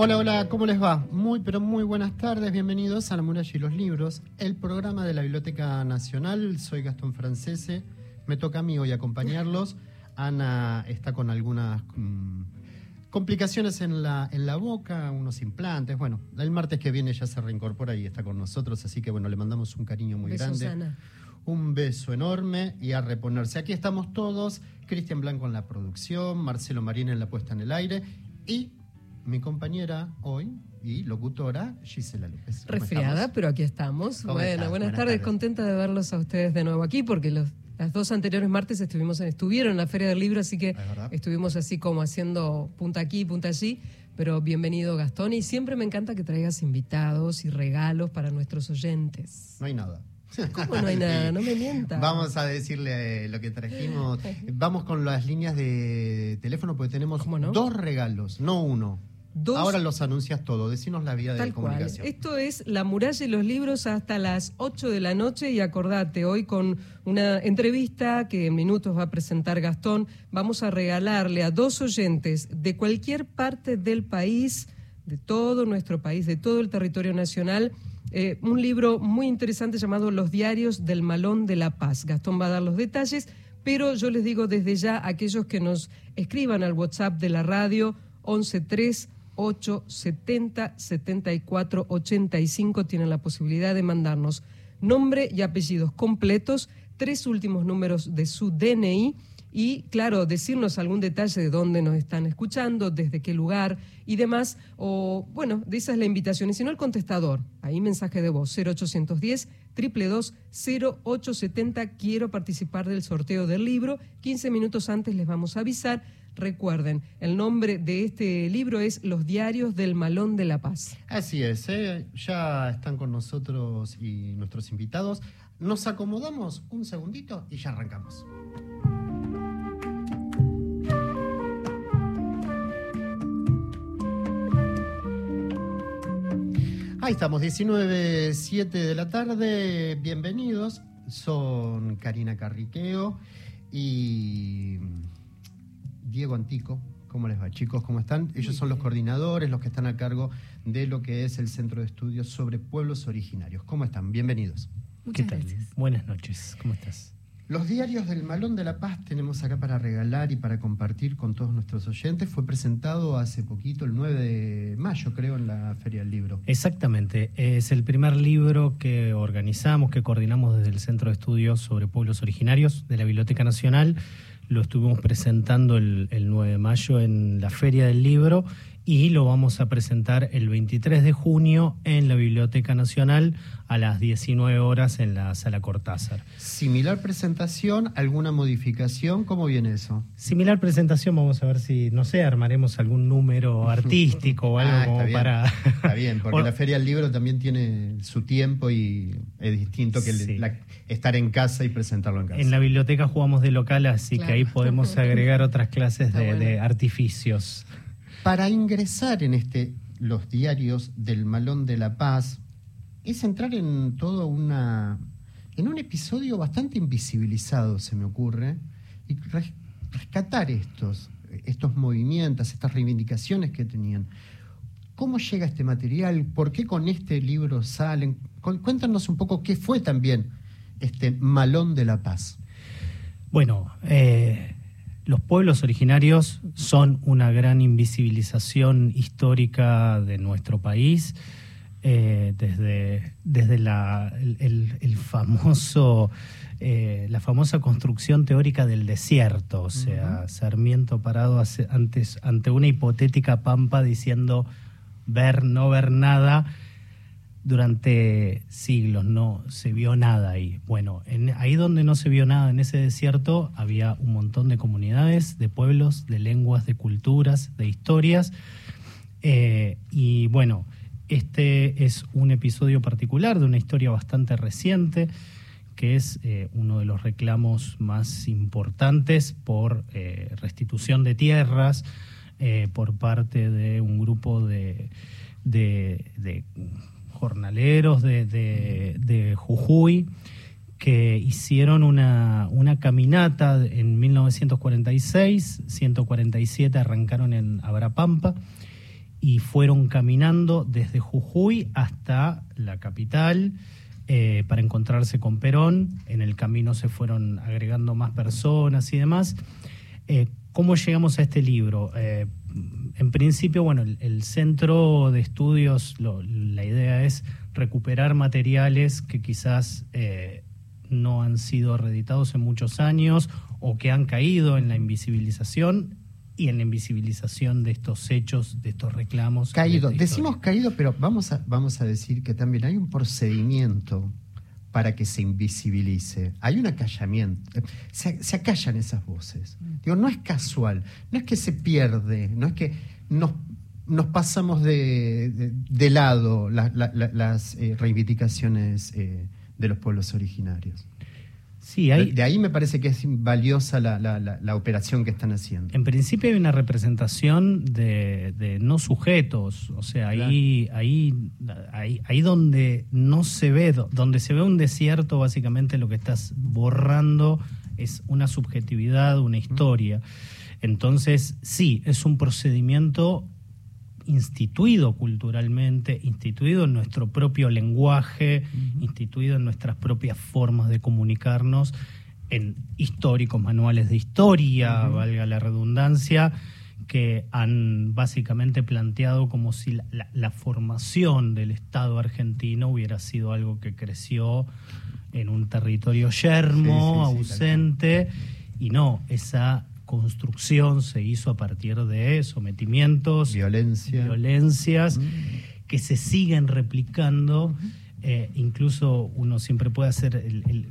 Hola, hola, ¿cómo les va? Muy, pero muy buenas tardes, bienvenidos a La Muralla y los Libros, el programa de la Biblioteca Nacional. Soy Gastón Francese, me toca a mí hoy acompañarlos. Ana está con algunas mm, complicaciones en la, en la boca, unos implantes. Bueno, el martes que viene ya se reincorpora y está con nosotros, así que bueno, le mandamos un cariño muy Besos, grande. Ana. Un beso enorme y a reponerse. Aquí estamos todos, Cristian Blanco en la producción, Marcelo Marín en la puesta en el aire y mi compañera hoy y locutora Gisela López. ¿Cómo Resfriada, estamos? pero aquí estamos. ¿Cómo Bueno, buenas, Buenas tardes. tardes. contenta de verlos a ustedes de nuevo aquí porque los, las dos anteriores martes estuvimos en- estuvieron en la Feria del Libro, así que estuvimos así como haciendo punta aquí, punta allí. Pero bienvenido Gastón y siempre me encanta que traigas invitados y regalos para nuestros oyentes. No hay nada. ¿Cómo no hay nada? No me mientas. Vamos a decirle eh, lo que trajimos. Vamos con las líneas de teléfono porque tenemos ¿Cómo no? dos regalos, no uno. Dos- Ahora los anuncias todo. Decinos la vía de cual. comunicación. Esto es La muralla y los libros hasta las 8 de la noche y acordate, hoy con una entrevista que en minutos va a presentar Gastón, vamos a regalarle a dos oyentes de cualquier parte del país, de todo nuestro país, de todo el territorio nacional, eh, un libro muy interesante llamado Los diarios del Malón de la Paz. Gastón va a dar los detalles, pero yo les digo desde ya a aquellos que nos escriban al WhatsApp de la radio 113 870 74 85 tienen la posibilidad de mandarnos nombre y apellidos completos, tres últimos números de su DNI y, claro, decirnos algún detalle de dónde nos están escuchando, desde qué lugar y demás. O, bueno, de esa es la invitación. Y si no, el contestador. Ahí mensaje de voz 0810 222 0870. Quiero participar del sorteo del libro. 15 minutos antes les vamos a avisar. Recuerden, el nombre de este libro es Los Diarios del Malón de la Paz. Así es, ¿eh? ya están con nosotros y nuestros invitados. Nos acomodamos un segundito y ya arrancamos. Ahí estamos, 19.07 de la tarde. Bienvenidos. Son Karina Carriqueo y Diego Antico. ¿Cómo les va, chicos? ¿Cómo están? Ellos son los coordinadores, los que están a cargo de lo que es el Centro de Estudios sobre Pueblos Originarios. ¿Cómo están? Bienvenidos. ¿Qué tal? Buenas noches, ¿cómo estás? Los diarios del Malón de la Paz tenemos acá para regalar y para compartir con todos nuestros oyentes. Fue presentado hace poquito, el 9 de mayo, creo, en la Feria del Libro. Exactamente, es el primer libro que organizamos, que coordinamos desde el Centro de Estudios sobre Pueblos Originarios de la Biblioteca Nacional. Lo estuvimos presentando el, el 9 de mayo en la Feria del Libro y lo vamos a presentar el 23 de junio en la Biblioteca Nacional a las 19 horas en la Sala Cortázar. Similar presentación, alguna modificación, ¿cómo viene eso? Similar presentación, vamos a ver si, no sé, armaremos algún número artístico o algo Ah, está como bien. para... Está bien, porque O- la Feria del Libro también tiene su tiempo y es distinto que el- Sí. la- estar en casa y presentarlo en casa. En la biblioteca jugamos de local, así Claro. que ahí podemos agregar otras clases Está de, bueno. de artificios. Para ingresar en este los diarios del Malón de la Paz es entrar en todo una en un episodio bastante invisibilizado, se me ocurre, y res- rescatar estos estos movimientos, estas reivindicaciones que tenían. ¿Cómo llega este material? ¿Por qué con este libro salen? Cu- Cuéntanos un poco qué fue también este Malón de la Paz. Bueno, eh, los pueblos originarios son una gran invisibilización histórica de nuestro país. eh, desde, desde la, el, famoso, eh, la famosa construcción teórica del desierto, o sea, Sarmiento parado hace- antes, ante una hipotética pampa diciendo ver, no ver nada, durante siglos no se vio nada ahí. Bueno, en, ahí donde no se vio nada en ese desierto había un montón de comunidades, de pueblos, de lenguas, de culturas, de historias. Eh, y bueno, este es un episodio particular de una historia bastante reciente que es eh, uno de los reclamos más importantes por eh, restitución de tierras por parte de un grupo de- de jornaleros de, Jujuy que hicieron una, una caminata en 1946, 147 arrancaron en Abrapampa y fueron caminando desde Jujuy hasta la capital eh, para encontrarse con Perón. En el camino se fueron agregando más personas y demás. Eh, ¿Cómo llegamos a este libro? Eh, en principio, bueno, el, centro de estudios, la idea es recuperar materiales que quizás no han sido reeditados en muchos años o que han caído en la invisibilización y en la invisibilización de estos hechos, de estos reclamos. Caído, decimos caído, pero vamos a, vamos a decir que también hay un procedimiento para que se invisibilice. Hay un acallamiento. Se, acallan esas voces. Digo, no es casual, no es que se pierde, no es que nos, nos pasamos de, de, lado las eh, reivindicaciones eh, de los pueblos originarios. Sí, hay, de, ahí me parece que es valiosa la, operación que están haciendo. En principio hay una representación de, no sujetos, o sea, ahí, ahí, ahí, donde no se ve, donde se ve un desierto, básicamente lo que estás borrando es una subjetividad, una historia. Entonces, sí, es un procedimiento instituido culturalmente, instituido en nuestro propio lenguaje, instituido en nuestras propias formas de comunicarnos, en históricos manuales de historia, valga la redundancia, que han básicamente planteado como si la, formación del Estado argentino hubiera sido algo que creció en un territorio yermo, ausente, y no, esa construcción se hizo a partir de sometimientos, Violencia. violencias, que se siguen replicando. Eh, incluso uno siempre puede hacer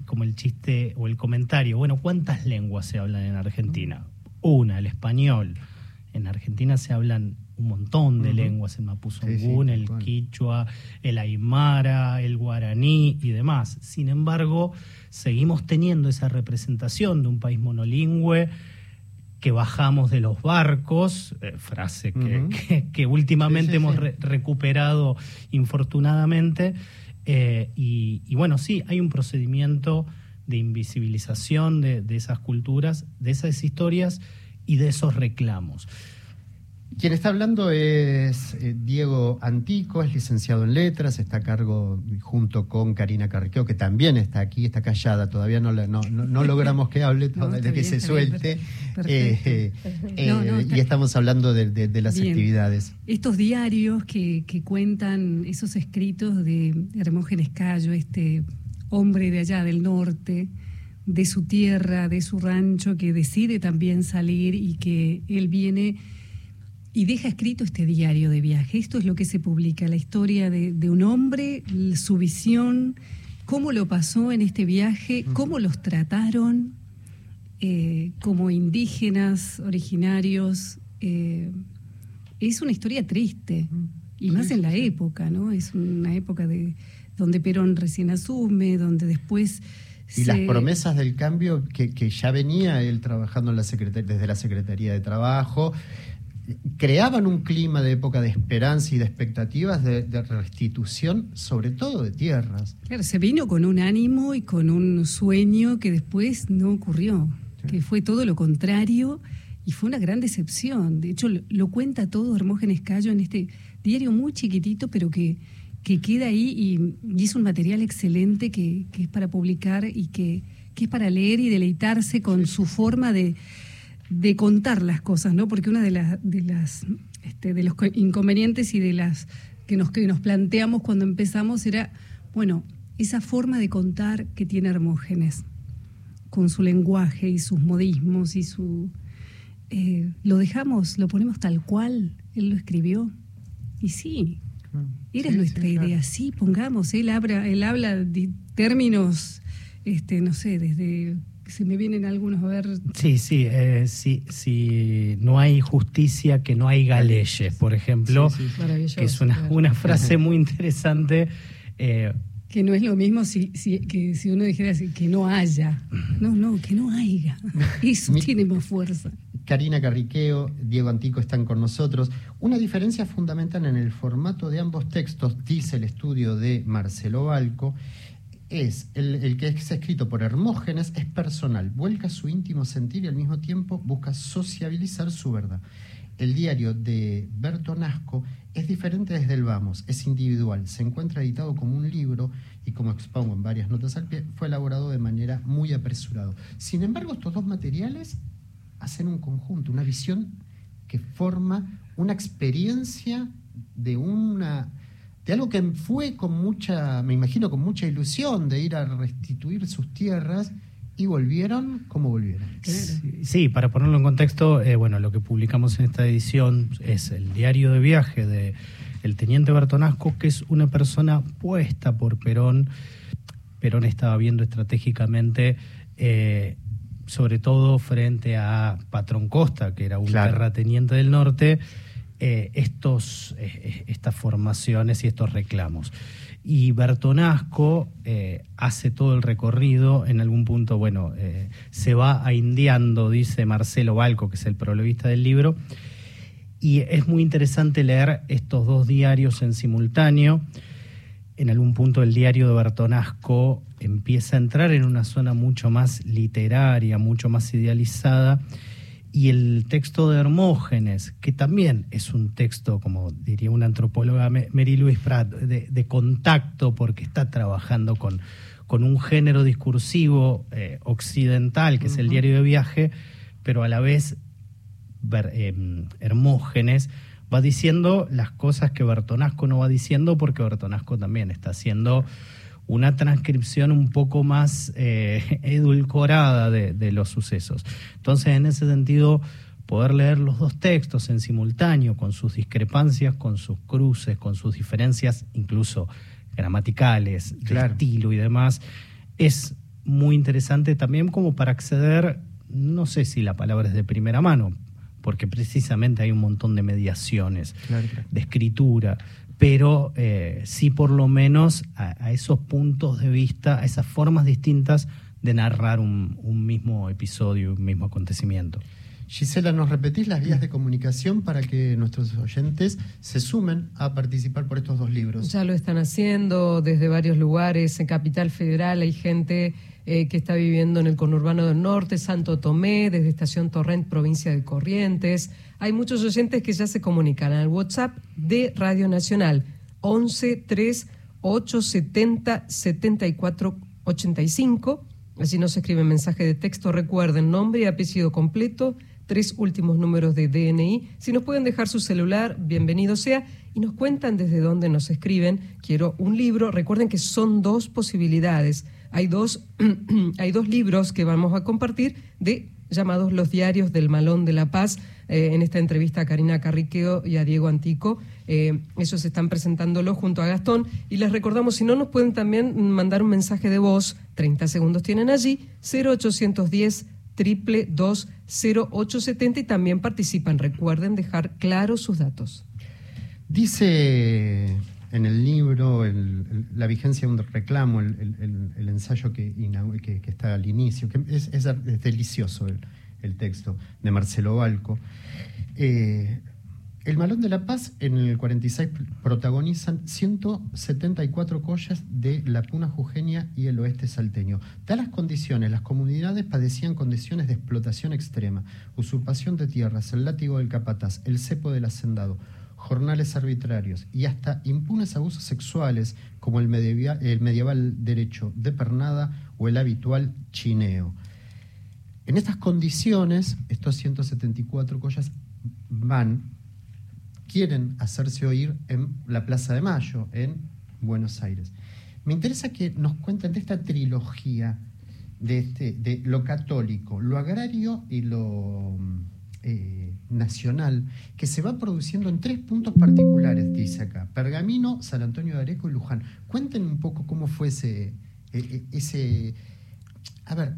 como el chiste o el comentario, bueno, ¿cuántas lenguas se hablan en Argentina? Una, el español. En Argentina se hablan un montón de lenguas, el mapuzungún, el quichua, el aymara, el guaraní y demás. Sin embargo, seguimos teniendo esa representación de un país monolingüe, que bajamos de los barcos, eh, frase que, últimamente hemos recuperado infortunadamente. Eh, y, bueno, sí, hay un procedimiento de invisibilización de, de esas culturas, de esas historias y de esos reclamos. Quien está hablando es eh, Diego Antico, es licenciado en letras, está a cargo junto con Karina Carriqueo, que también está aquí, está callada, todavía no, no, logramos que hable, de que se suelte. Eh, eh, y estamos hablando de, las actividades. Estos diarios que, que, cuentan esos escritos de Hermógenes Cayo, este hombre de allá del norte, de su tierra, de su rancho, que decide también salir y que él viene y deja escrito este diario de viaje. Esto es lo que se publica, la historia de, un hombre, su visión, cómo lo pasó en este viaje, cómo los trataron eh, como indígenas originarios. Eh, es una historia triste, y más en la época, ¿no? Es una época de donde Perón recién asume, donde después... Y las promesas del cambio que, ya venía él trabajando en la desde la Secretaría de Trabajo, creaban un clima de época de esperanza y de expectativas de, restitución, sobre todo de tierras. Claro, se vino con un ánimo y con un sueño que después no ocurrió, que fue todo lo contrario y fue una gran decepción. De hecho, lo, cuenta todo Hermógenes Cayo en este diario muy chiquitito, pero que, que queda ahí y, es un material excelente que, es para publicar y que, que es para leer y deleitarse con su forma de de contar las cosas, ¿no? Porque una de las, de las, este, de los inconvenientes y de las que nos, que nos planteamos cuando empezamos era, bueno, esa forma de contar que tiene Hermógenes, con su lenguaje y sus modismos y su eh, lo dejamos, lo ponemos tal cual él lo escribió. Y sí, era nuestra idea, sí, pongamos, él habla, él habla de términos, este, no sé, desde se me vienen algunos a ver. Sí, sí, eh, si no hay justicia, que no hay leyes, por ejemplo, que es una, una frase muy interesante. Eh, que no es lo mismo si, si, que si uno dijera así, que no haya. No, no, que no haya. Eso tiene más fuerza. Karina Carriqueo, Diego Antico están con nosotros. Una diferencia fundamental en el formato de ambos textos, dice el estudio de Marcelo Balco, es el, que es escrito por Hermógenes, es personal, vuelca su íntimo sentir y al mismo tiempo busca sociabilizar su verdad. El diario de Bertonasco es diferente desde el vamos, es individual, se encuentra editado como un libro y como expongo en varias notas al pie, fue elaborado de manera muy apresurada. Sin embargo, estos dos materiales hacen un conjunto, una visión que forma una experiencia de una de algo que fue con mucha, me imagino, con mucha ilusión de ir a restituir sus tierras y volvieron como volvieron. Sí, para ponerlo en contexto, eh, bueno, lo que publicamos en esta edición es el diario de viaje de el teniente Bertonasco, que es una persona puesta por Perón. Perón estaba viendo estratégicamente, eh, sobre todo frente a Patrón Costa, que era un terrateniente del norte, eh, estos, eh, estas formaciones y estos reclamos. Y Bertonasco eh, hace todo el recorrido, en algún punto, bueno, se va a indiando, dice Marcelo Balco, que es el prologuista del libro, y es muy interesante leer estos dos diarios en simultáneo. En algún punto el diario de Bertonasco empieza a entrar en una zona mucho más literaria, mucho más idealizada, y el texto de Hermógenes, que también es un texto, como diría una antropóloga, Mary Louise Pratt, de, contacto, porque está trabajando con, con un género discursivo eh, occidental, que es el diario de viaje, pero a la vez eh, Hermógenes va diciendo las cosas que Bertonasco no va diciendo, porque Bertonasco también está haciendo una transcripción un poco más eh, edulcorada de, los sucesos. Entonces, en ese sentido, poder leer los dos textos en simultáneo, con sus discrepancias, con sus cruces, con sus diferencias, incluso gramaticales, de estilo y demás, es muy interesante también como para acceder, no sé si la palabra es de primera mano, porque precisamente hay un montón de mediaciones, de escritura, pero eh, sí por lo menos a, esos puntos de vista, a esas formas distintas de narrar un, mismo episodio, un mismo acontecimiento. Gisela, ¿nos repetís las vías de comunicación para que nuestros oyentes se sumen a participar por estos dos libros? Ya lo están haciendo desde varios lugares. En Capital Federal hay gente eh, que está viviendo en el conurbano del norte, Santo Tomé, desde Estación Torrent, provincia de Corrientes. Hay muchos oyentes que ya se comunican al WhatsApp de Radio Nacional, 11 3 870 74 85. Así nos escriben mensaje de texto. Recuerden nombre y apellido completo, tres últimos números de DNI. Si nos pueden dejar su celular, bienvenido sea. Y nos cuentan desde dónde nos escriben. Quiero un libro. Recuerden que son dos posibilidades hay dos, hay dos libros que vamos a compartir de llamados Los Diarios del Malón de la Paz. Eh, en esta entrevista a Karina Carriqueo y a Diego Antico. Eh, ellos están presentándolo junto a Gastón. Y les recordamos, si no, nos pueden también mandar un mensaje de voz. 30 segundos tienen allí. 0810 triple 0870 y también participan. Recuerden dejar claros sus datos. Dice en el libro, la vigencia de un reclamo, el, ensayo que, está al inicio, es, delicioso el, texto de Marcelo Balco. Eh, el Malón de la Paz en el 46 protagonizan 174 collas de la Puna Jujeña y el oeste salteño. las condiciones, las comunidades padecían condiciones de explotación extrema, usurpación de tierras, el látigo del capataz, el cepo del hacendado, jornales arbitrarios y hasta impunes abusos sexuales como el medieval, derecho de pernada o el habitual chineo. En estas condiciones, estos 174 collas van, quieren hacerse oír en la Plaza de Mayo, en Buenos Aires. Me interesa que nos cuenten de esta trilogía de, este, de lo católico, lo agrario y lo eh, nacional que se va produciendo en tres puntos particulares, dice acá, Pergamino, San Antonio de Areco y Luján. Cuenten un poco cómo fue ese, e, e, ese, a ver,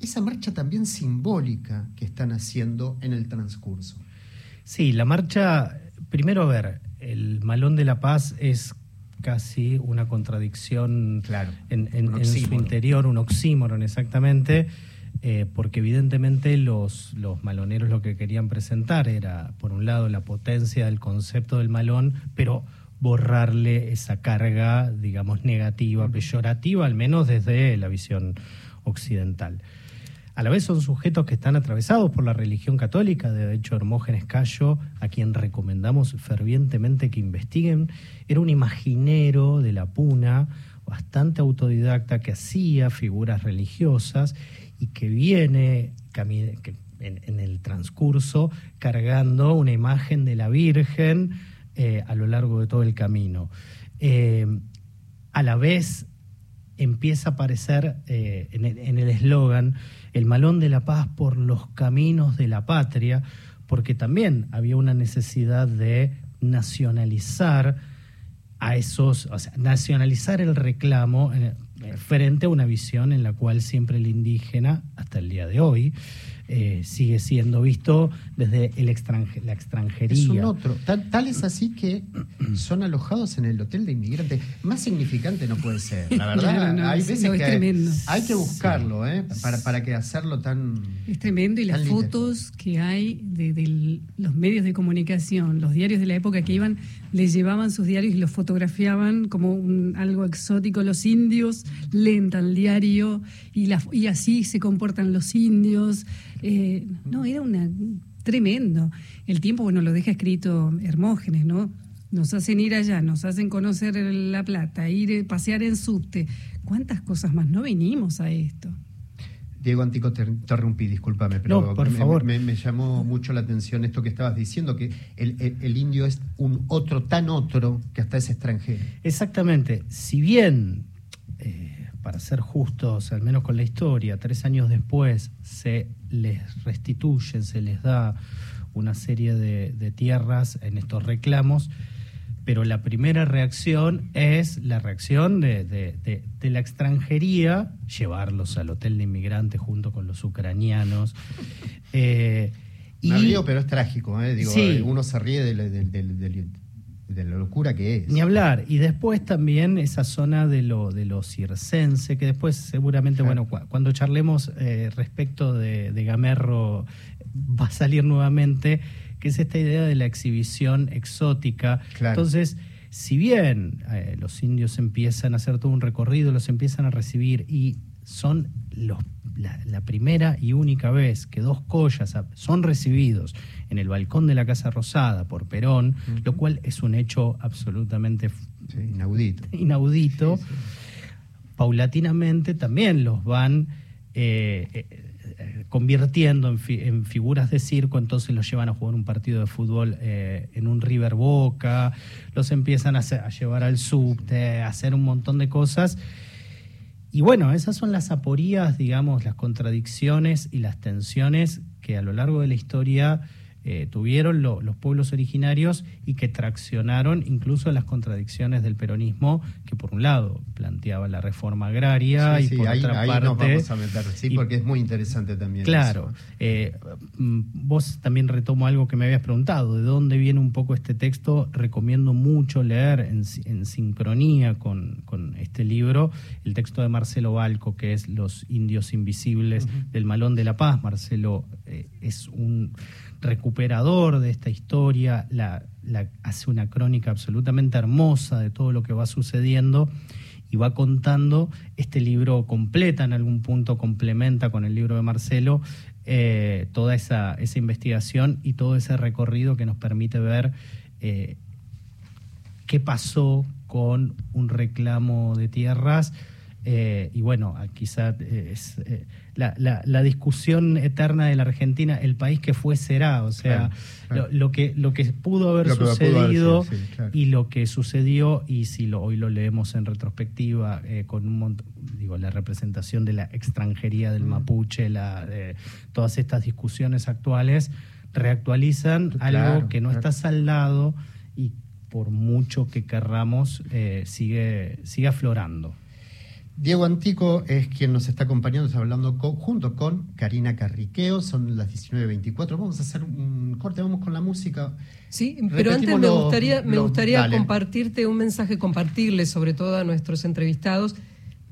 esa marcha también simbólica que están haciendo en el transcurso. Sí, la marcha, primero a ver, el Malón de la Paz es casi una contradicción claro, en, en su interior, un oxímoron exactamente. Eh, porque evidentemente los, los maloneros lo que querían presentar era, por un lado, la potencia del concepto del malón, pero borrarle esa carga, digamos, negativa, peyorativa, al menos desde la visión occidental. A la vez son sujetos que están atravesados por la religión católica. De hecho, Hermógenes Cayo, a quien recomendamos fervientemente que investiguen, era un imaginero de la puna, bastante autodidacta, que hacía figuras religiosas y que viene en, el transcurso cargando una imagen de la Virgen eh, a lo largo de todo el camino. Eh, a la vez empieza a aparecer eh, en el eslogan el malón de la paz por los caminos de la patria, porque también había una necesidad de nacionalizar a esos, o sea, nacionalizar el reclamo frente a una visión en la cual siempre el indígena, hasta el día de hoy, eh, sigue siendo visto desde el la extranjería. Es un otro. Tal, es así que son alojados en el hotel de inmigrantes. Más significante no puede ser, la verdad. hay veces que hay, que buscarlo, ¿eh? Para, para que hacerlo tan. Es tremendo y las fotos que hay de, los medios de comunicación, los diarios de la época que iban, les llevaban sus diarios y los fotografiaban como un, algo exótico. Los indios leen al diario y, la, y así se comportan los indios. Eh, no, era una tremendo. El tiempo, bueno, lo deja escrito Hermógenes, ¿no? Nos hacen ir allá, nos hacen conocer La Plata, ir a pasear en subte. ¿Cuántas cosas más? No venimos a esto. Diego Antico, te interrumpí, discúlpame, pero por me, favor. Me, llamó mucho la atención esto que estabas diciendo, que el, indio es un otro tan otro que hasta es extranjero. Exactamente. Si bien eh, para ser justos, al menos con la historia, tres años después se les restituyen, se les da una serie de, tierras en estos reclamos, pero la primera reacción es la reacción de, la extranjería, llevarlos al hotel de inmigrantes junto con los ucranianos. Eh, Me río, pero es trágico. ¿eh? Digo, Uno se ríe del de la locura que es. Ni hablar. Y después también esa zona de lo, de lo circense, que después seguramente, bueno, cuando charlemos eh, respecto de, Gamerro va a salir nuevamente, que es esta idea de la exhibición exótica. Entonces, si bien eh, los indios empiezan a hacer todo un recorrido, los empiezan a recibir y son los la, primera y única vez que dos collas son recibidos en el balcón de la Casa Rosada por Perón, lo cual es un hecho absolutamente inaudito. inaudito paulatinamente también los van eh, eh, convirtiendo en, figuras de circo, entonces los llevan a jugar un partido de fútbol eh, en un River Boca, los empiezan a, a llevar al subte, a hacer un montón de cosas y bueno, esas son las aporías, digamos, las contradicciones y las tensiones que a lo largo de la historia eh, tuvieron los pueblos originarios y que traccionaron incluso las contradicciones del peronismo, que por un lado planteaba la reforma agraria y por otra parte. Nos vamos a meter, sí, porque es muy interesante también. Claro. Eh, mm, vos también retomo algo que me habías preguntado, ¿de dónde viene un poco este texto? Recomiendo mucho leer en, sincronía con, este libro el texto de Marcelo Balco, que es Los indios invisibles del Malón de la Paz. Marcelo eh, es un recuperador de esta historia, la, hace una crónica absolutamente hermosa de todo lo que va sucediendo y va contando. Este libro completa en algún punto, complementa con el libro de Marcelo eh, toda esa, esa, investigación y todo ese recorrido que nos permite ver eh, qué pasó con un reclamo de tierras. Eh, y bueno, quizá es la, discusión eterna de la Argentina, el país que fue será, o sea, Lo, que, lo que pudo haber sucedido y lo que sucedió, y si lo, hoy lo leemos en retrospectiva, eh, con un montón, digo, la representación de la extranjería del mm. mapuche, la, todas estas discusiones actuales, reactualizan algo que no está saldado y por mucho que querramos, eh, sigue, sigue aflorando. Diego Antico es quien nos está acompañando, está hablando junto con Karina Carriqueo, son las 19.24. Vamos a hacer un corte, vamos con la música. Sí, pero antes me gustaría, me gustaría compartirte un mensaje, compartirle sobre todo a nuestros entrevistados,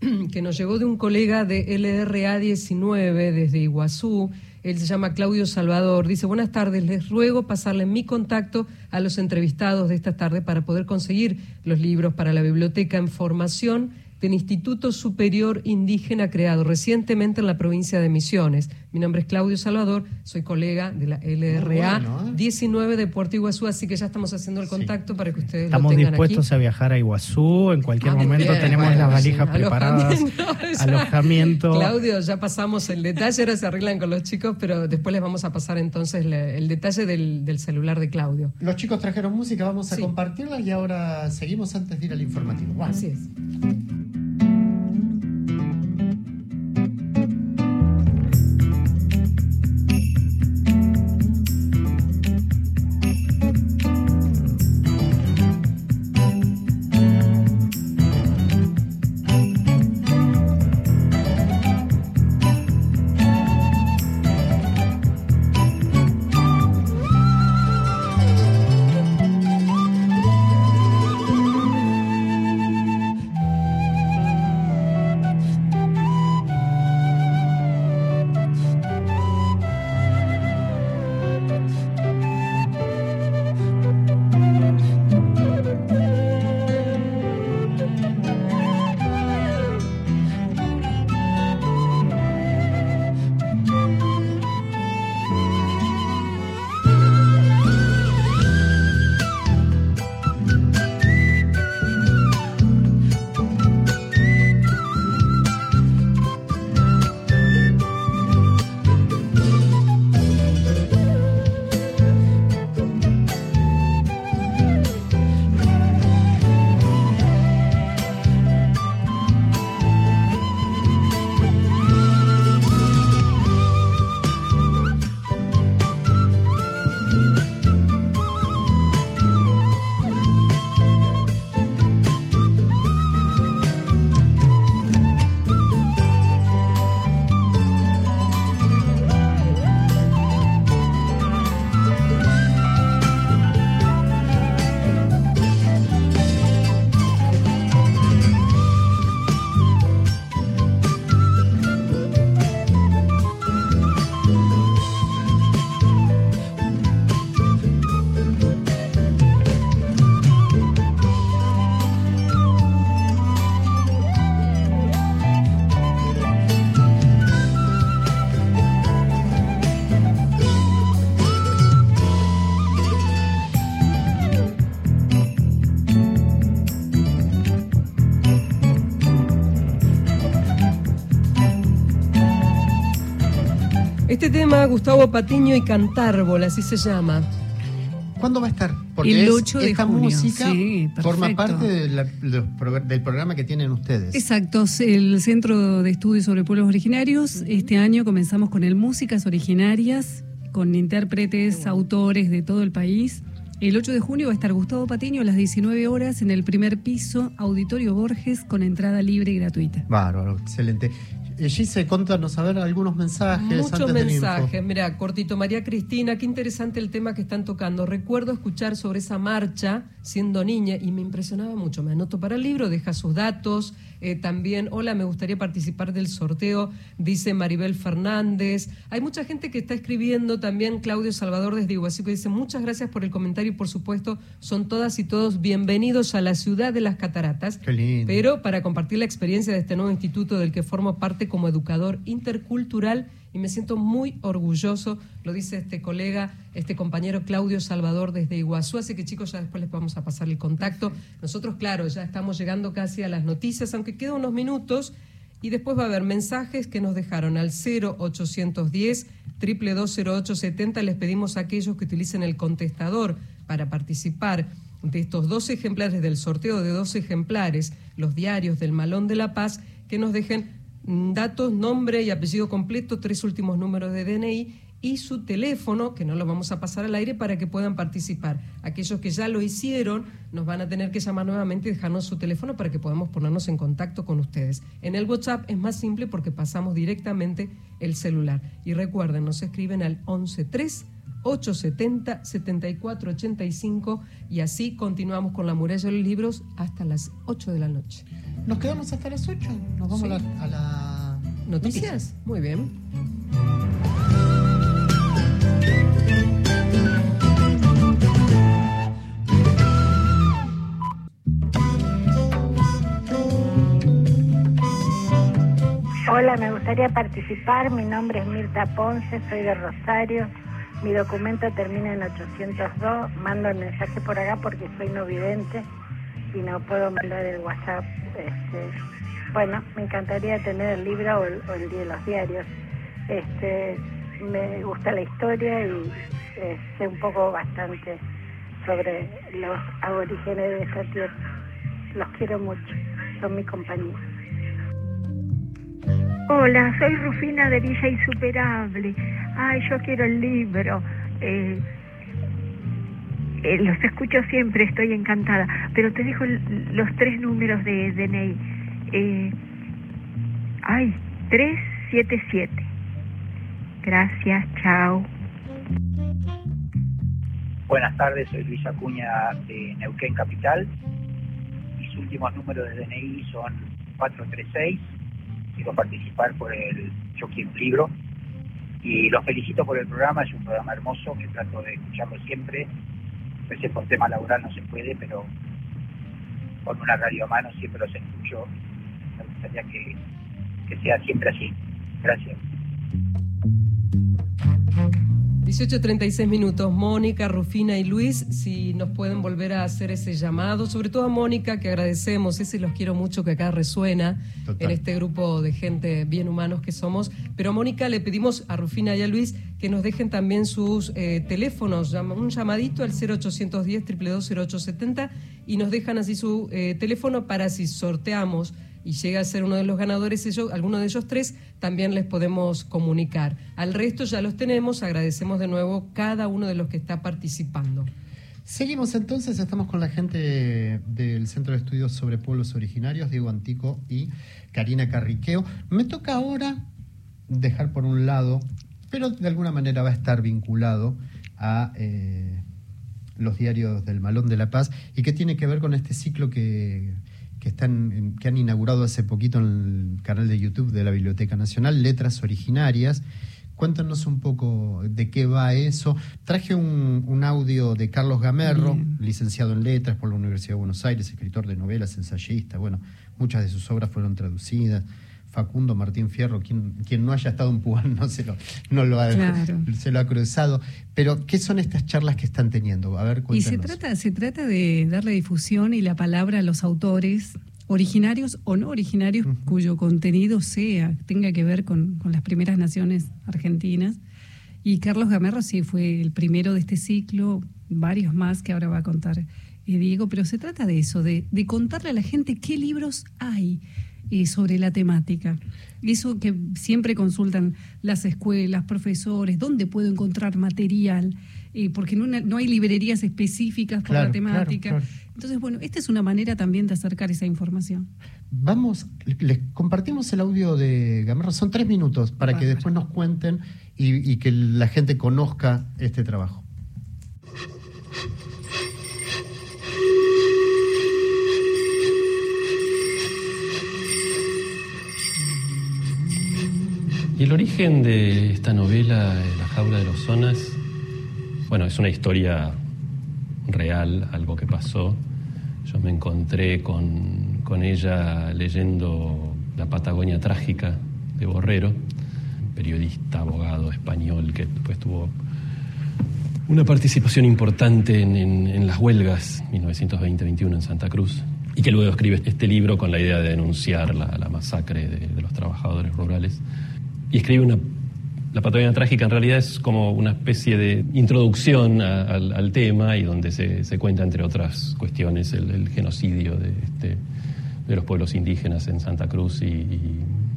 que nos llegó de un colega de LRA 19 desde Iguazú, Él se llama Claudio Salvador. Dice, buenas tardes, les ruego pasarle mi contacto a los entrevistados de esta tarde para poder conseguir los libros para la biblioteca en formación del Instituto Superior Indígena creado recientemente en la provincia de Misiones. Mi nombre es Claudio Salvador, soy colega de la LRA 19 ¿eh? de Puerto Iguazú, así que ya estamos haciendo el contacto para que ustedes estamos lo tengan dispuestos a viajar a Iguazú, en cualquier ah, momento tenemos las valijas preparadas, alojamiento, Claudio, ya pasamos el detalle, ahora se arreglan con los chicos, pero después les vamos a pasar entonces el detalle del, celular de Claudio. Los chicos trajeron música, vamos a compartirla y ahora seguimos antes de ir al informativo. Así es. Gustavo Patiño y Cantárbol, así se llama. ¿Cuándo va a estar? Porque el 8 de esta música forma parte del programa que tienen ustedes. Exacto, el Centro de Estudios sobre Pueblos Originarios. Este año comenzamos con el Músicas Originarias, con intérpretes, autores de todo el país. El 8 de junio va a estar Gustavo Patiño a las 19 horas en el primer piso, Auditorio Borges, con entrada libre y gratuita. Bárbaro, excelente. Gise, contanos, a ver, algunos mensajes. Muchos mensajes. Mira, cortito, María Cristina, qué interesante el tema que están tocando. Recuerdo escuchar sobre esa marcha siendo niña y me impresionaba mucho. Me anoto para el libro, deja sus datos. Eh, también, hola, me gustaría participar del sorteo, dice Maribel Fernández. Hay mucha gente que está escribiendo también, Claudio Salvador desde Iguazú, que dice muchas gracias por el comentario y por supuesto son todas y todos bienvenidos a la ciudad de las cataratas. Qué lindo. Pero para compartir la experiencia de este nuevo instituto del que formo parte como educador intercultural y me siento muy orgulloso, lo dice este colega, este compañero Claudio Salvador desde Iguazú, así que chicos ya después les vamos a pasar el contacto. Nosotros, claro, ya estamos llegando casi a las noticias, aunque quedan unos minutos y después va a haber mensajes que nos dejaron al 0810 20870. Les pedimos a aquellos que utilicen el contestador para participar de estos dos ejemplares del sorteo de dos ejemplares, los diarios del Malón de la Paz, que nos dejen datos, nombre y apellido completo, tres últimos números de DNI y su teléfono, que no lo vamos a pasar al aire para que puedan participar. Aquellos que ya lo hicieron nos van a tener que llamar nuevamente y dejarnos su teléfono para que podamos ponernos en contacto con ustedes. En el WhatsApp es más simple porque pasamos directamente el celular. Y recuerden, nos escriben al 113 870-7485 y así continuamos con la muralla de los libros hasta las 8 de la noche. Nos quedamos hasta las 8, nos vamos a la... ¿Noticias? Muy bien. Hola, me gustaría participar. Mi nombre es Mirta Ponce, soy de Rosario. Mi documento termina en 802. Mando el mensaje por acá porque soy no vidente y no puedo mandar el WhatsApp. Este, bueno, me encantaría tener el libro o, el, de los diarios. Este, me gusta la historia y eh, sé un poco bastante sobre los aborígenes de esta tierra. Los quiero mucho, son mi compañía. Hola, soy Rufina de Villa Insuperable. Ay, yo quiero el libro. Eh, eh, los escucho siempre, estoy encantada. Pero te dejo los tres números de DNI. Eh, ay, 377. Gracias, chao. Buenas tardes, soy Luis Acuña de Neuquén Capital. Mis últimos números de DNI son 436 quiero participar por el Yo Quiero Libro. Y los felicito por el programa, es un programa hermoso que trato de escucharlo siempre. A veces por tema laboral no se puede, pero con una radio a mano siempre los escucho. Me gustaría que, que sea siempre así. Gracias. 18.36 minutos. Mónica, Rufina y Luis, si nos pueden volver a hacer ese llamado, sobre todo a Mónica, que agradecemos, ese los quiero mucho que acá resuena en este grupo de gente bien humanos que somos. Pero a Mónica le pedimos a Rufina y a Luis que nos dejen también sus eh, teléfonos, un llamadito al 0810 0870 y nos dejan así su eh, teléfono para si sorteamos y llega a ser uno de los ganadores, ellos, alguno de ellos tres, también les podemos comunicar. Al resto ya los tenemos, agradecemos de nuevo cada uno de los que está participando. Seguimos entonces, estamos con la gente del Centro de Estudios sobre Pueblos Originarios, Diego Antico y Karina Carriqueo. Me toca ahora dejar por un lado, pero de alguna manera va a estar vinculado a eh, los diarios del Malón de la Paz y que tiene que ver con este ciclo que que, están, que han inaugurado hace poquito en el canal de YouTube de la Biblioteca Nacional, Letras Originarias. Cuéntanos un poco de qué va eso. Traje un, audio de Carlos Gamerro, licenciado en Letras por la Universidad de Buenos Aires, escritor de novelas, ensayista. Bueno, muchas de sus obras fueron traducidas. Facundo Martín Fierro, quien, quien no haya estado en Puan no, se lo, no lo ha, se lo ha cruzado. Pero, ¿qué son estas charlas que están teniendo? A ver, Y se trata, se trata de darle difusión y la palabra a los autores originarios o no originarios cuyo contenido sea, tenga que ver con, las primeras naciones argentinas. Y Carlos Gamerro sí fue el primero de este ciclo, varios más que ahora va a contar eh, Diego, pero se trata de eso, de, de contarle a la gente qué libros hay, sobre la temática. Eso que siempre consultan las escuelas, profesores, dónde puedo encontrar material, eh, porque no, no, hay librerías específicas por la temática. Entonces, bueno, esta es una manera también de acercar esa información. Vamos, les compartimos el audio de Gamarra, son tres minutos para que después nos cuenten y que la gente conozca este trabajo. Y el origen de esta novela, La jaula de los zonas, bueno, es una historia real, algo que pasó. Yo me encontré con, con ella leyendo La Patagonia Trágica de Borrero, periodista, abogado español que después tuvo una participación importante en, las huelgas 1920-21 en Santa Cruz y que luego escribe este libro con la idea de denunciar la, masacre de los trabajadores rurales y escribe una... La Patagonia Trágica en realidad es como una especie de introducción al tema y donde se, cuenta, entre otras cuestiones, el, genocidio de, este, de los pueblos indígenas en Santa Cruz y,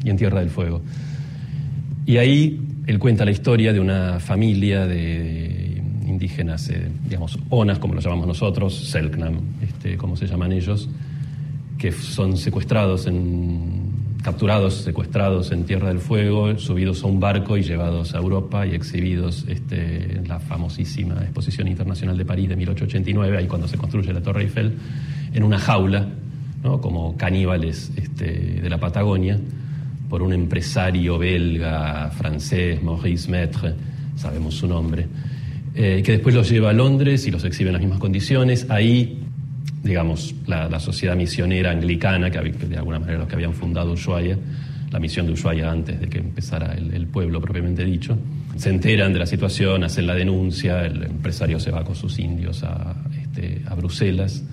en Tierra del Fuego. Y ahí él cuenta la historia de una familia de indígenas, eh, digamos, ONAS, como lo llamamos nosotros, Selknam, este, como se llaman ellos, que son secuestrados en capturados, secuestrados en Tierra del Fuego, subidos a un barco y llevados a Europa y exhibidos este, en la famosísima Exposición Internacional de París de 1889, ahí cuando se construye la Torre Eiffel, en una jaula, como caníbales este, de la Patagonia, por un empresario belga, francés, Maurice Maître, sabemos su nombre, eh, que después los lleva a Londres y los exhibe en las mismas condiciones. Ahí digamos, la, sociedad misionera anglicana, que, de alguna manera los que habían fundado Ushuaia, la misión de Ushuaia antes de que empezara el, pueblo propiamente dicho. Se enteran de la situación, hacen la denuncia, el empresario se va con sus indios a, este, a Bruselas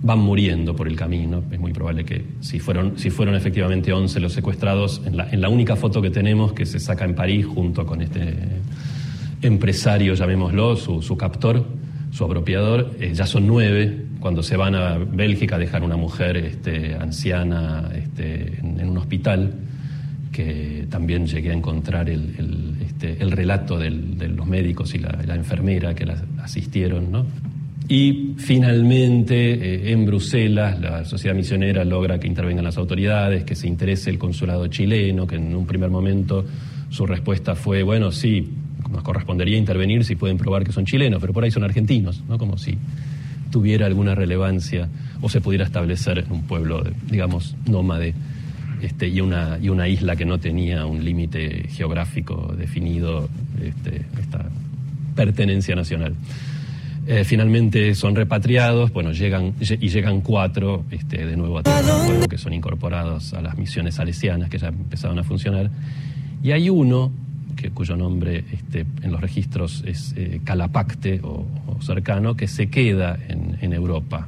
van muriendo por el camino. Es muy probable que si fueron, si fueron efectivamente 11 los secuestrados, en la, en la única foto que tenemos que se saca en París junto con este empresario, llamémoslo, su, su captor, su apropiador, eh, ya son nueve. Cuando se van a Bélgica a dejar una mujer este, anciana este, en, un hospital, que también llegué a encontrar el, este, el relato de los médicos y la, enfermera que la asistieron. Y finalmente, eh, en Bruselas, la sociedad misionera logra que intervengan las autoridades, que se interese el consulado chileno, que en un primer momento su respuesta fue, bueno, sí, nos correspondería intervenir si pueden probar que son chilenos, pero por ahí son argentinos, ¿no? Como si tuviera alguna relevancia o se pudiera establecer en un pueblo, digamos, nómade. Este, y, una, y una isla que no tenía un límite geográfico definido, este, esta pertenencia nacional. Eh, finalmente son repatriados, bueno, llegan y llegan cuatro este, de nuevo a Tierra que son incorporados a las misiones salesianas que ya empezaron a funcionar. Y hay uno, cuyo nombre este, en los registros es eh, Calapacte o, cercano, que se queda en, Europa.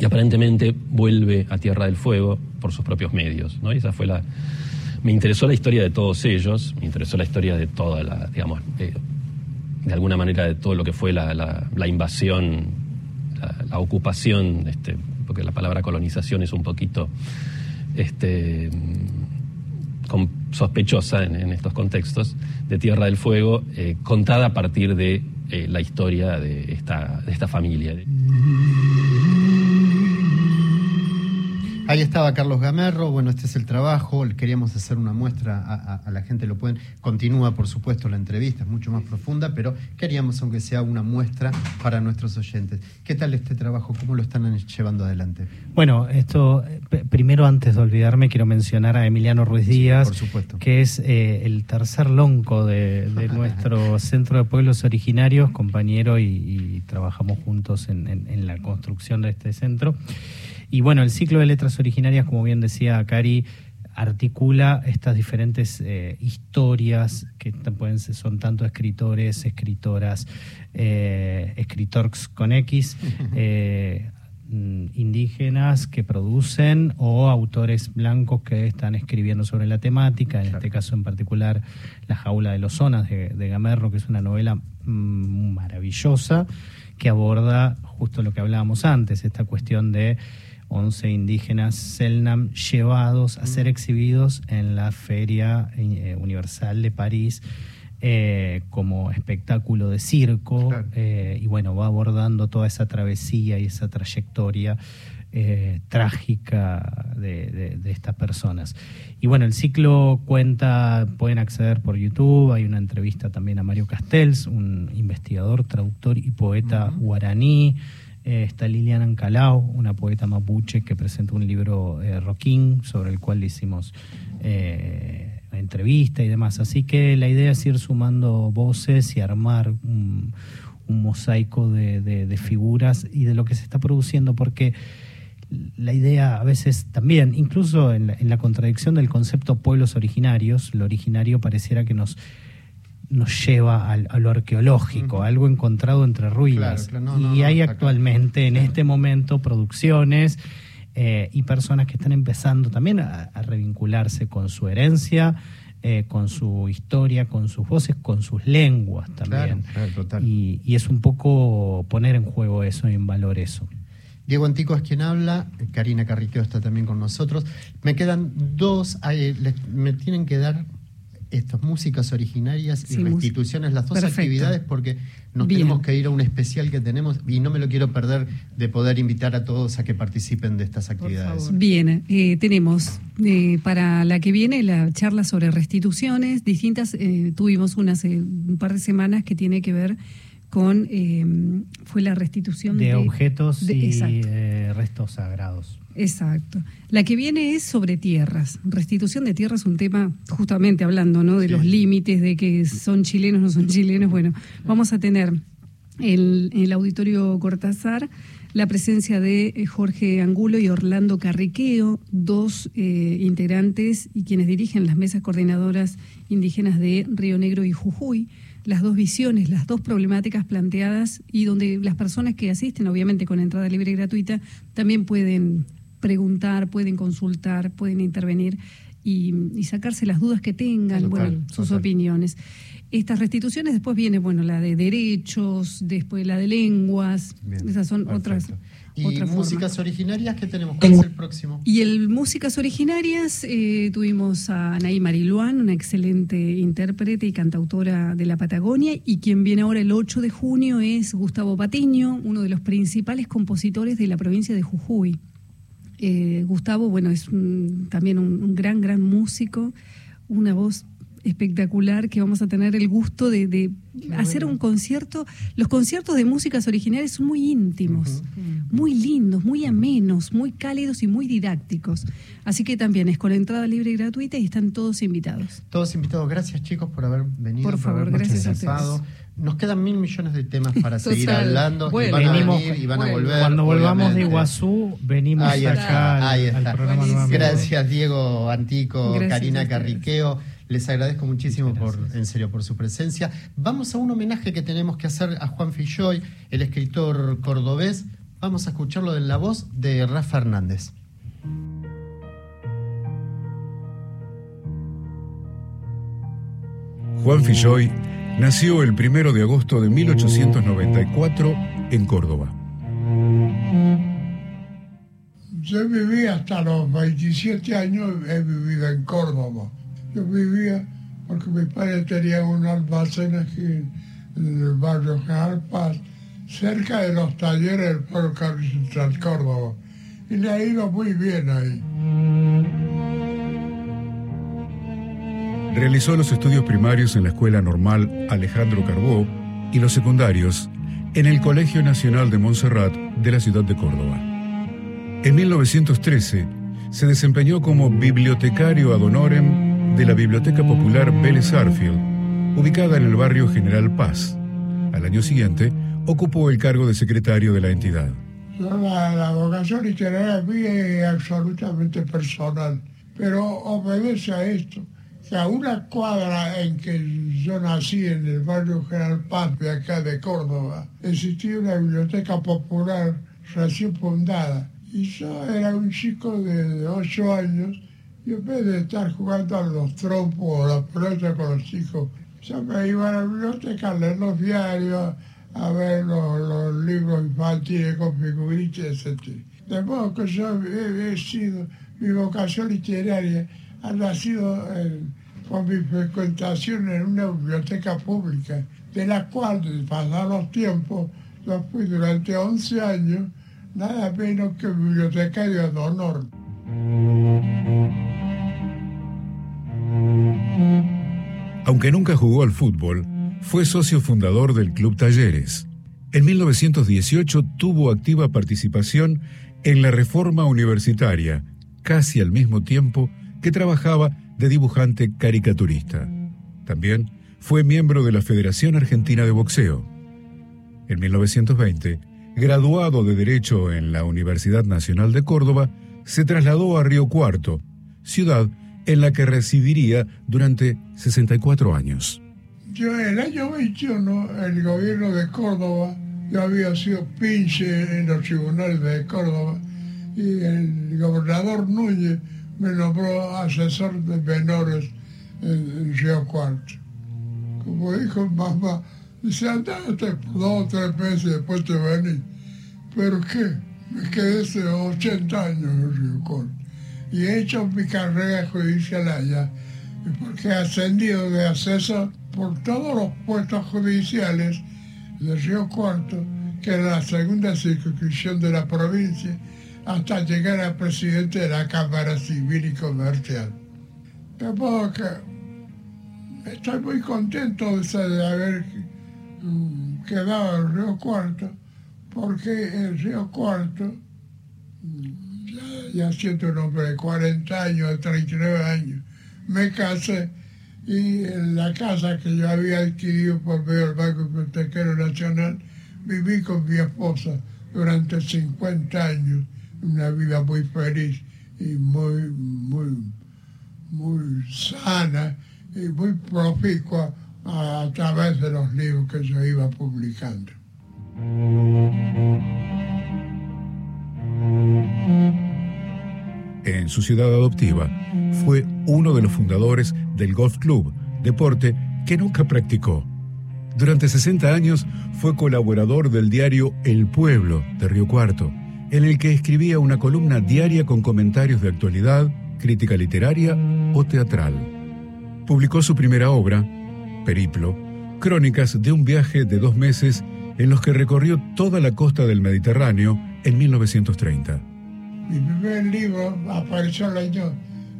Y aparentemente vuelve a Tierra del Fuego por sus propios medios. ¿no? Esa fue la. Me interesó la historia de todos ellos, me interesó la historia de toda la, digamos, de alguna manera de todo lo que fue la, la, invasión, la, ocupación, este, porque la palabra colonización es un poquito este, sospechosa en, estos contextos, de Tierra del Fuego, eh, contada a partir de eh, la historia de esta, de esta familia. Ahí estaba Carlos Gamerro, bueno, este es el trabajo, queríamos hacer una muestra a, la gente, lo pueden, continúa por supuesto la entrevista, es mucho más profunda, pero queríamos aunque sea una muestra para nuestros oyentes. ¿Qué tal este trabajo? ¿Cómo lo están llevando adelante? Bueno, esto, primero antes de olvidarme, quiero mencionar a Emiliano Ruiz Díaz, que es eh, el tercer lonco de, nuestro Centro de Pueblos Originarios, compañero y, trabajamos juntos en la construcción de este centro. Y bueno, el ciclo de letras originarias, como bien decía Cari, articula estas diferentes eh, historias que pueden son tanto escritores, escritoras, eh, con X, eh, mm, indígenas que producen o autores blancos que están escribiendo sobre la temática, en este caso en particular La jaula de los zonas de, de Gamerro, que es una novela mm, maravillosa que aborda justo lo que hablábamos antes, esta cuestión de 11 indígenas Selnam llevados a ser mm. exhibidos en la Feria eh, Universal de París eh, como espectáculo de circo eh, y bueno, va abordando toda esa travesía y esa trayectoria trágica de, estas personas. Y bueno, el ciclo cuenta, pueden acceder por YouTube, hay una entrevista también a Mario Castells, un investigador, traductor y poeta guaraní. Eh, está Liliana Ancalao, una poeta mapuche que presentó un libro eh, Roquín, sobre el cual hicimos eh, entrevista y demás. Así que la idea es ir sumando voces y armar un, mosaico de, figuras y de lo que se está produciendo, porque la idea a veces también, incluso en la contradicción del concepto pueblos originarios, lo originario pareciera que nos nos lleva a, lo arqueológico, algo encontrado entre ruinas. y hay actualmente, en este momento, producciones eh, y personas que están empezando también a, revincularse con su herencia, eh, con su historia, con sus voces, con sus lenguas también. Y, y, es un poco poner en juego eso y en valor eso. Diego Antico es quien habla, Karina Carriqueo está también con nosotros. Me quedan dos, me tienen que dar estas músicas originarias y restituciones, las dos actividades, porque nos tenemos que ir a un especial que tenemos y no me lo quiero perder de poder invitar a todos a que participen de estas actividades. Bien, eh, tenemos eh, para la que viene la charla sobre restituciones, distintas, eh, tuvimos una hace un par de semanas que tiene que ver con, fue la restitución de, objetos y restos sagrados. Exacto. La que viene es sobre tierras. Restitución de tierras es un tema, justamente hablando, ¿no? De los límites, de que son chilenos, no son chilenos. Bueno, vamos a tener el, el auditorio Cortázar la presencia de eh, Jorge Angulo y Orlando Carriqueo, dos eh, integrantes y quienes dirigen las mesas coordinadoras indígenas de Río Negro y Jujuy, las dos visiones, las dos problemáticas planteadas y donde las personas que asisten, obviamente con entrada libre y gratuita, también pueden preguntar, pueden consultar, pueden intervenir y, sacarse las dudas que tengan, bueno, sus opiniones. Estas restituciones, después viene, bueno, la de derechos, después la de lenguas, esas son otras. ¿Y músicas originarias qué tenemos? ¿Cuál es el próximo? Y el músicas originarias eh, tuvimos a Anaí Mariluán, una excelente intérprete y cantautora de la Patagonia, y quien viene ahora el 8 de junio es Gustavo Patiño, uno de los principales compositores de la provincia de Jujuy. Eh, Gustavo, bueno, es también un gran, gran músico, una voz espectacular que vamos a tener el gusto de, hacer un concierto. Los conciertos de músicas originales son muy íntimos, muy lindos, muy amenos, muy cálidos y muy didácticos. Así que también es con entrada libre y gratuita y están todos invitados. Todos invitados. Gracias chicos por haber venido. Por favor, gracias a ustedes. Nos quedan mil millones de temas para seguir hablando y van a venir y van a volver. Cuando volvamos de Iguazú, venimos acá al, programa Gracias Diego Antico, Karina Carriqueo. Les agradezco muchísimo por, en serio, por su presencia. Vamos a un homenaje que tenemos que hacer a Juan Filloy, el escritor cordobés. Vamos a escucharlo en la voz de Rafa Hernández. Juan Filloy nació el primero de agosto de 1894 en Córdoba. Yo viví hasta los 27 años, he vivido en Córdoba. Yo vivía porque mi padre tenía un almacén aquí en, el barrio General Paz, cerca de los talleres del ferrocarril Central Córdoba. Y le ha ido muy bien ahí. Realizó los estudios primarios en la Escuela Normal Alejandro Carbó y los secundarios en el Colegio Nacional de Montserrat de la ciudad de Córdoba. En 1913 se desempeñó como bibliotecario ad honorem de la Biblioteca Popular Vélez Arfield, ubicada en el barrio General Paz. Al año siguiente, ocupó el cargo de secretario de la entidad. La, vocación literaria mía es absolutamente personal, pero obedece a esto, a una cuadra en que yo nací, en el barrio General Paz de acá de Córdoba, existía una biblioteca popular recién fundada. Y yo era un chico de ocho años y en vez de estar jugando a los trompos o a la pelota con los chicos, yo me iba a la biblioteca a leer los diarios, a ver los, libros infantiles con figuritas, etc. De modo que yo he, sido, mi vocación literaria ha nacido con mi frecuentación en una biblioteca pública, de la cual, pasar los tiempos, yo fui durante 11 años nada menos que bibliotecario de honor. Aunque nunca jugó al fútbol, fue socio fundador del Club Talleres. En 1918 tuvo activa participación en la reforma universitaria, casi al mismo tiempo que trabajaba de dibujante caricaturista. También fue miembro de la Federación Argentina de Boxeo. En 1920, graduado de Derecho en la Universidad Nacional de Córdoba, se trasladó a Río Cuarto, ciudad en la que residiría durante 64 años. Yo en el año 21, el gobierno de Córdoba, yo había sido pinche en los tribunales de Córdoba y el gobernador Núñez me nombró asesor de menores en, Río Cuarto. Como dijo mamá, dice, andate dos o tres meses después te venís. ¿Pero qué? Me quedé hace 80 años en Río Cuarto y he hecho mi carrera judicial allá, porque he ascendido de acceso por todos los puestos judiciales de Río Cuarto, que era la segunda circunscripción de la provincia, hasta llegar a presidente de la Cámara Civil y Comercial. De modo que estoy muy contento de haber mm, quedado en Río Cuarto, porque en Río Cuarto ya siendo un hombre de 40 años, de 39 años, me casé y en la casa que yo había adquirido por medio del Banco Hipotecario Nacional, viví con mi esposa durante 50 años, una vida muy feliz y muy, muy, muy sana y muy proficua a, través de los libros que yo iba publicando. En su ciudad adoptiva fue uno de los fundadores del Golf Club, deporte que nunca practicó. Durante 60 años fue colaborador del diario El Pueblo de Río Cuarto, en el que escribía una columna diaria con comentarios de actualidad, crítica literaria o teatral. Publicó su primera obra, Periplo, crónicas de un viaje de dos meses en los que recorrió toda la costa del Mediterráneo en 1930. Mi primer libro apareció el año,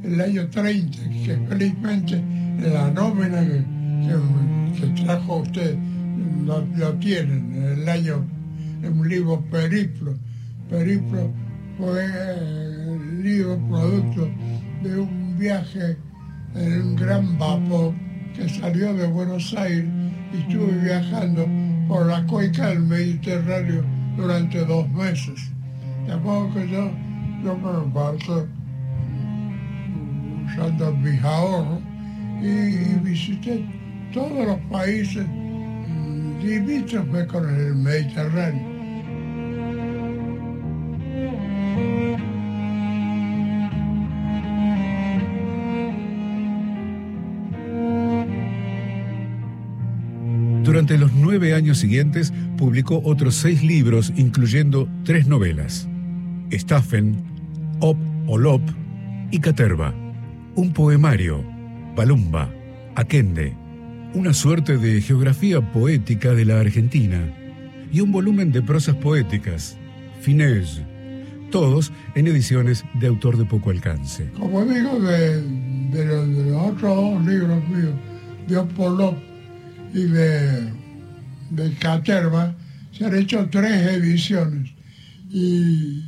el año 30, que felizmente la nómina que, trajo usted lo tienen, el año, en un libro Periplo. Periplo fue el libro producto de un viaje en un gran vapor que salió de Buenos Aires y estuve viajando por la cuenca del Mediterráneo durante dos meses. Que yo, yo me embarqué usando mis ahorros y, visité todos los países limítrofes con el Mediterráneo. Nueve años siguientes publicó otros seis libros, incluyendo tres novelas: Staffen, Op o Lop y Caterva, un poemario, Palumba, Aquende, una suerte de geografía poética de la Argentina y un volumen de prosas poéticas, Finés, todos en ediciones de autor de poco alcance. Como digo, de, los, otros dos libros míos, de Lop y de, de Caterva se han hecho tres ediciones y,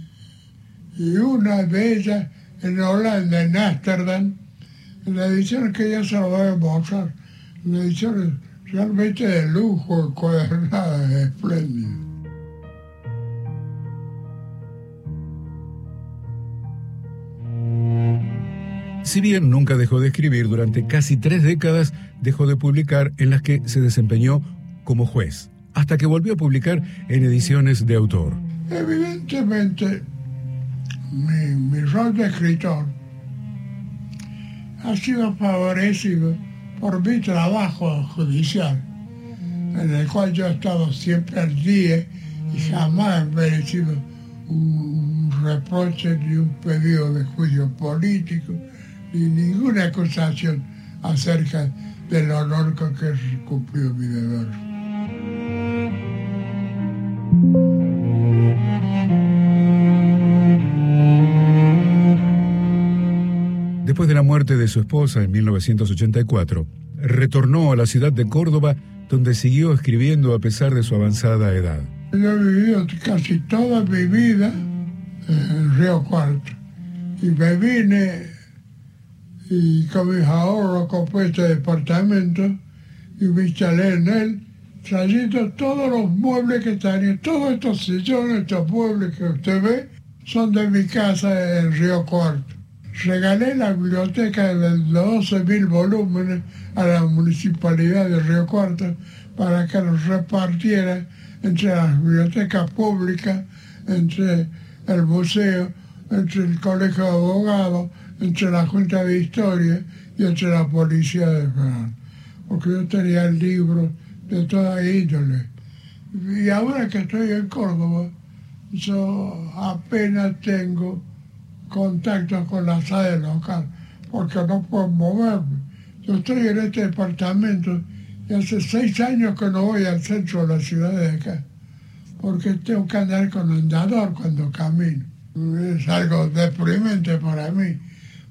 y una de ellas en Holanda, en Ámsterdam, la edición que ya se lo voy a mostrar, una edición realmente de lujo, encuadernada, espléndida. Si bien nunca dejó de escribir, durante casi tres décadas dejó de publicar en las que se desempeñó como juez, hasta que volvió a publicar en ediciones de autor. Evidentemente, mi, rol de escritor ha sido favorecido por mi trabajo judicial, en el cual yo he estado siempre al día y jamás he merecido un reproche ni un pedido de juicio político ni ninguna acusación acerca del honor con que cumplió mi deber. Después de la muerte de su esposa en 1984, retornó a la ciudad de Córdoba, donde siguió escribiendo a pesar de su avanzada edad. Yo he vivido casi toda mi vida en Río Cuarto y me vine y con mis ahorros compré este departamento y me instalé en él, trayendo todos los muebles que tenía, todos estos sillones, estos muebles que usted ve, son de mi casa en Río Cuarto. Regalé la biblioteca de 12.000 volúmenes a la municipalidad de Río Cuarto para que los repartiera entre las bibliotecas públicas, entre el museo, entre el colegio de abogados, entre la Junta de Historia y entre la Policía de Federal, porque yo tenía libros de toda índole. Y ahora que estoy en Córdoba, yo apenas tengo contacto con la sede local, porque no puedo moverme. Yo estoy en este departamento y hace seis años que no voy al centro de la ciudad de acá, porque tengo que andar con andador cuando camino. Es algo deprimente para mí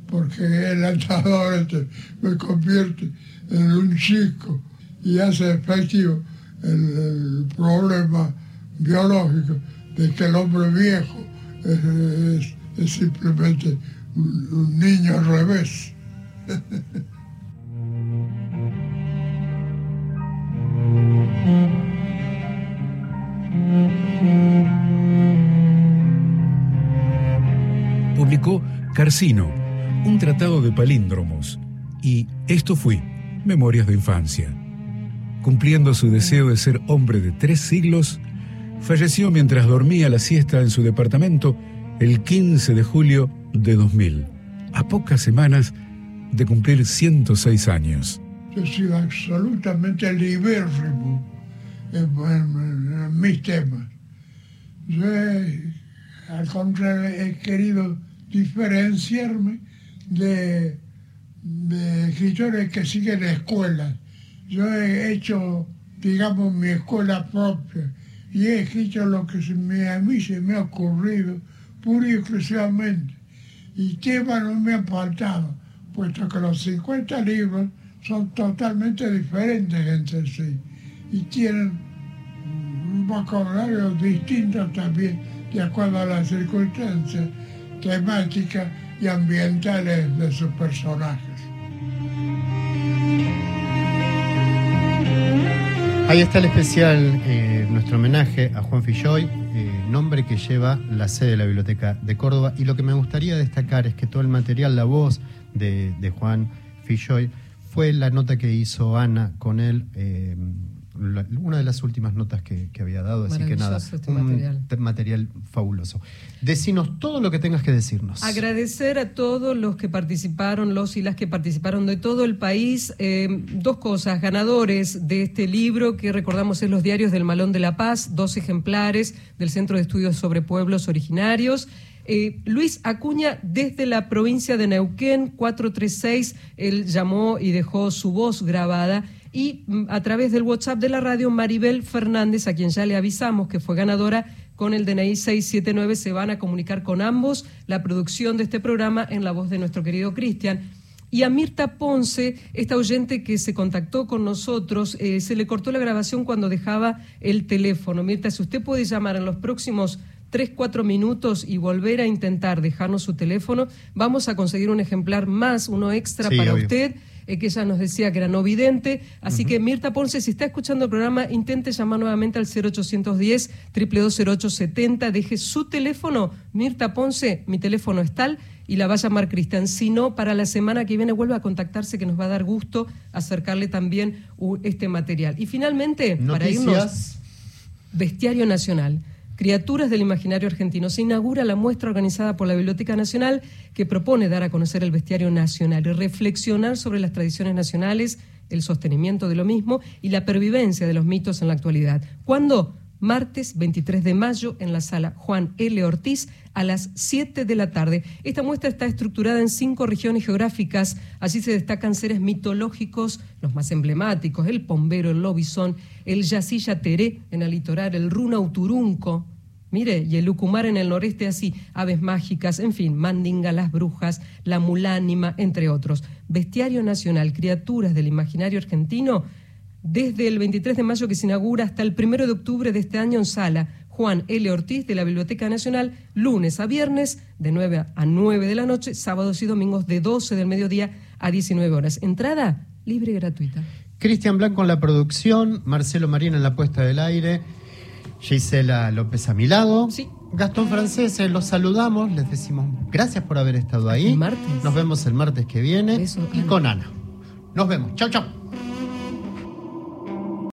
porque el andador este me convierte en un chico y hace efectivo el, problema biológico de que el hombre viejo es, es simplemente un, un niño al revés. Publicó Carcino, un tratado de palíndromos, y Esto fui, Memorias de Infancia. Cumpliendo su deseo de ser hombre de tres siglos, falleció mientras dormía la siesta en su departamento el 15 de julio de 2000, a pocas semanas de cumplir 106 años. Yo soy absolutamente libérrimo en, mis temas. Yo, al contrario, he querido diferenciarme de, escritores que siguen escuelas. Yo he hecho, digamos, mi escuela propia y he escrito lo que a mí se me ha ocurrido, pura y exclusivamente. Y temas no me han faltado, puesto que los 50 libros son totalmente diferentes entre sí y tienen un vocabulario distinto también de acuerdo a las circunstancias temáticas y ambientales de sus personajes. Ahí está el especial, eh, nuestro homenaje a Juan Filloy, nombre que lleva la sede de la Biblioteca de Córdoba. Y lo que me gustaría destacar es que todo el material, la voz de, de Juan Filloy, fue la nota que hizo Ana con él, eh, la- una de las últimas notas que, que había dado. Así que nada, este un material. te- material fabuloso. Decinos todo lo que tengas que decirnos. Agradecer a todos los que participaron, los y las que participaron de todo el país. Eh, dos cosas, ganadores de este libro que recordamos es Los Diarios del Malón de la Paz, dos ejemplares del Centro de Estudios sobre Pueblos Originarios. Eh, Luis Acuña, desde la provincia de Neuquén, 436, él llamó y dejó su voz grabada. Y mm, a través del WhatsApp de la radio, Maribel Fernández, a quien ya le avisamos que fue ganadora con el DNI 679, se van a comunicar con ambos la producción de este programa en la voz de nuestro querido Cristian. Y a Mirta Ponce, esta oyente que se contactó con nosotros, eh, se le cortó la grabación cuando dejaba el teléfono. Mirta, si usted puede llamar en los próximos 3, 4 minutos y volver a intentar dejarnos su teléfono, vamos a conseguir un ejemplar más, uno extra Sí, para obvio. usted eh, que ella nos decía que era no vidente. Así que Mirta Ponce, si está escuchando el programa, intente llamar nuevamente al 0810 2220870 deje su teléfono, Mirta Ponce, mi teléfono es tal, y la va a llamar Cristian. Si no, para la semana que viene vuelva a contactarse, que nos va a dar gusto acercarle también este material. Y finalmente, para irnos... Bestiario Nacional. Criaturas del Imaginario Argentino. Se inaugura la muestra organizada por la Biblioteca Nacional que propone dar a conocer el bestiario nacional y reflexionar sobre las tradiciones nacionales, el sostenimiento de lo mismo y la pervivencia de los mitos en la actualidad. ¿Cuándo? Martes 23 de mayo en la sala Juan L. Ortiz a las 7 de la tarde. Esta muestra está estructurada en cinco regiones geográficas. Así se destacan seres mitológicos, los más emblemáticos, el pombero, el lobizón, el yacilla teré en el litoral, el runa uturunco, mire, y el ucumar en el noreste así, aves mágicas, en fin, mandinga, las brujas, la mulánima, entre otros. Bestiario nacional, criaturas del imaginario argentino, desde el 23 de mayo que se inaugura hasta el 1 de octubre de este año en sala Juan L. Ortiz de la Biblioteca Nacional, lunes a viernes de 9 a 9 de la noche, sábados y domingos de 12 del mediodía a 19 horas. Entrada libre y gratuita. Cristian Blanco en la producción, Marcelo Marina en la puesta del aire, Gisela López a mi lado. Sí. Gastón Francés, los saludamos, les decimos gracias por haber estado ahí. el martes. Nos vemos el martes que viene y con Ana. Nos vemos. Chau, chau.